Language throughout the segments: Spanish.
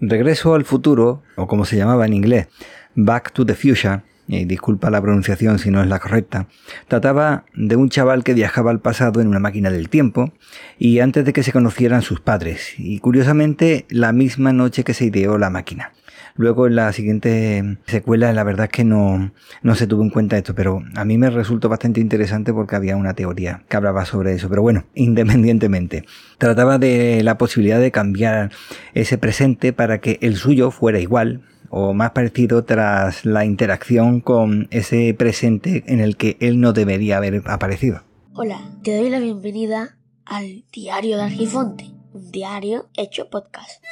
Regreso al futuro, o como se llamaba en inglés, Back to the Future, disculpa la pronunciación si no es la correcta, trataba de un chaval que viajaba al pasado en una máquina del tiempo y antes de que se conocieran sus padres, y curiosamente la misma noche que se ideó la máquina. Luego en la siguiente secuela la verdad es que no, no se tuvo en cuenta esto, pero a mí me resultó bastante interesante porque había una teoría que hablaba sobre eso. Pero bueno, independientemente, trataba de la posibilidad de cambiar ese presente para que el suyo fuera igual o más parecido tras la interacción con ese presente en el que él no debería haber aparecido. Hola, te doy la bienvenida al Diario de Argifonte, un diario hecho podcast.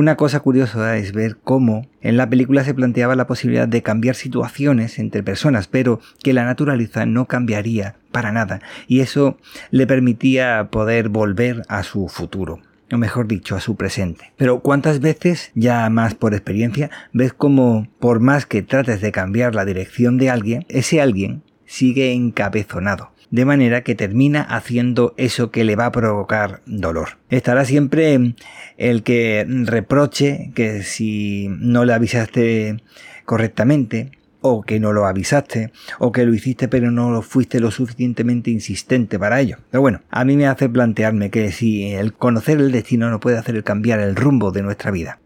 Una cosa curiosa es ver cómo en la película se planteaba la posibilidad de cambiar situaciones entre personas, pero que la naturaleza no cambiaría para nada, y eso le permitía poder volver a su futuro o mejor dicho, a su presente. Pero cuántas veces, ya más por experiencia, ves como por más que trates de cambiar la dirección de alguien, ese alguien sigue encabezonado de manera que termina haciendo eso que le va a provocar dolor. Estará siempre el que reproche que si no le avisaste correctamente, o que no lo avisaste, o que lo hiciste pero no lo fuiste lo suficientemente insistente para ello. Pero bueno, a mí me hace plantearme que si el conocer el destino no puede hacer cambiar el rumbo de nuestra vida.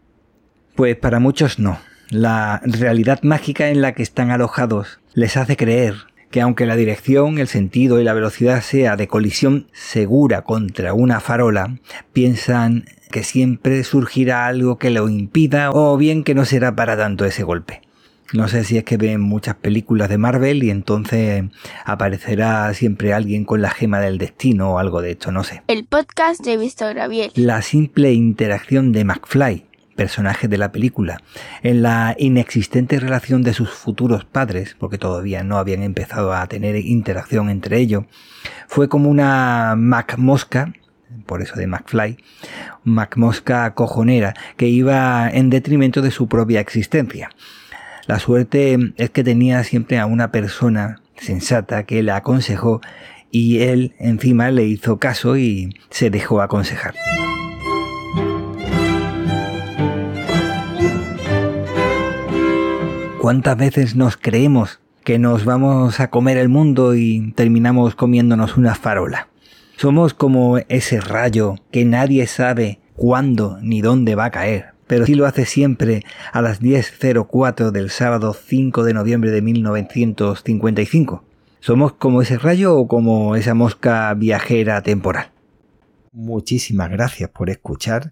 Pues para muchos no. La realidad mágica en la que están alojados les hace creer que aunque la dirección, el sentido y la velocidad sea de colisión segura contra una farola, piensan que siempre surgirá algo que lo impida o bien que no será para tanto ese golpe. No sé si es que ven muchas películas de Marvel y entonces aparecerá siempre alguien con la gema del destino o algo de esto, no sé. El podcast de Víctor Gabriel. La simple interacción de McFly personaje de la película, en la inexistente relación de sus futuros padres, porque todavía no habían empezado a tener interacción entre ellos, fue como una Mac Mosca, por eso de McFly, Mac Mosca cojonera, que iba en detrimento de su propia existencia. La suerte es que tenía siempre a una persona sensata que le aconsejó y él encima le hizo caso y se dejó aconsejar. ¿Cuántas veces nos creemos que nos vamos a comer el mundo y terminamos comiéndonos una farola? Somos como ese rayo que nadie sabe cuándo ni dónde va a caer, pero sí lo hace siempre a las 10.04 del sábado 5 de noviembre de 1955. ¿Somos como ese rayo o como esa mosca viajera temporal? Muchísimas gracias por escuchar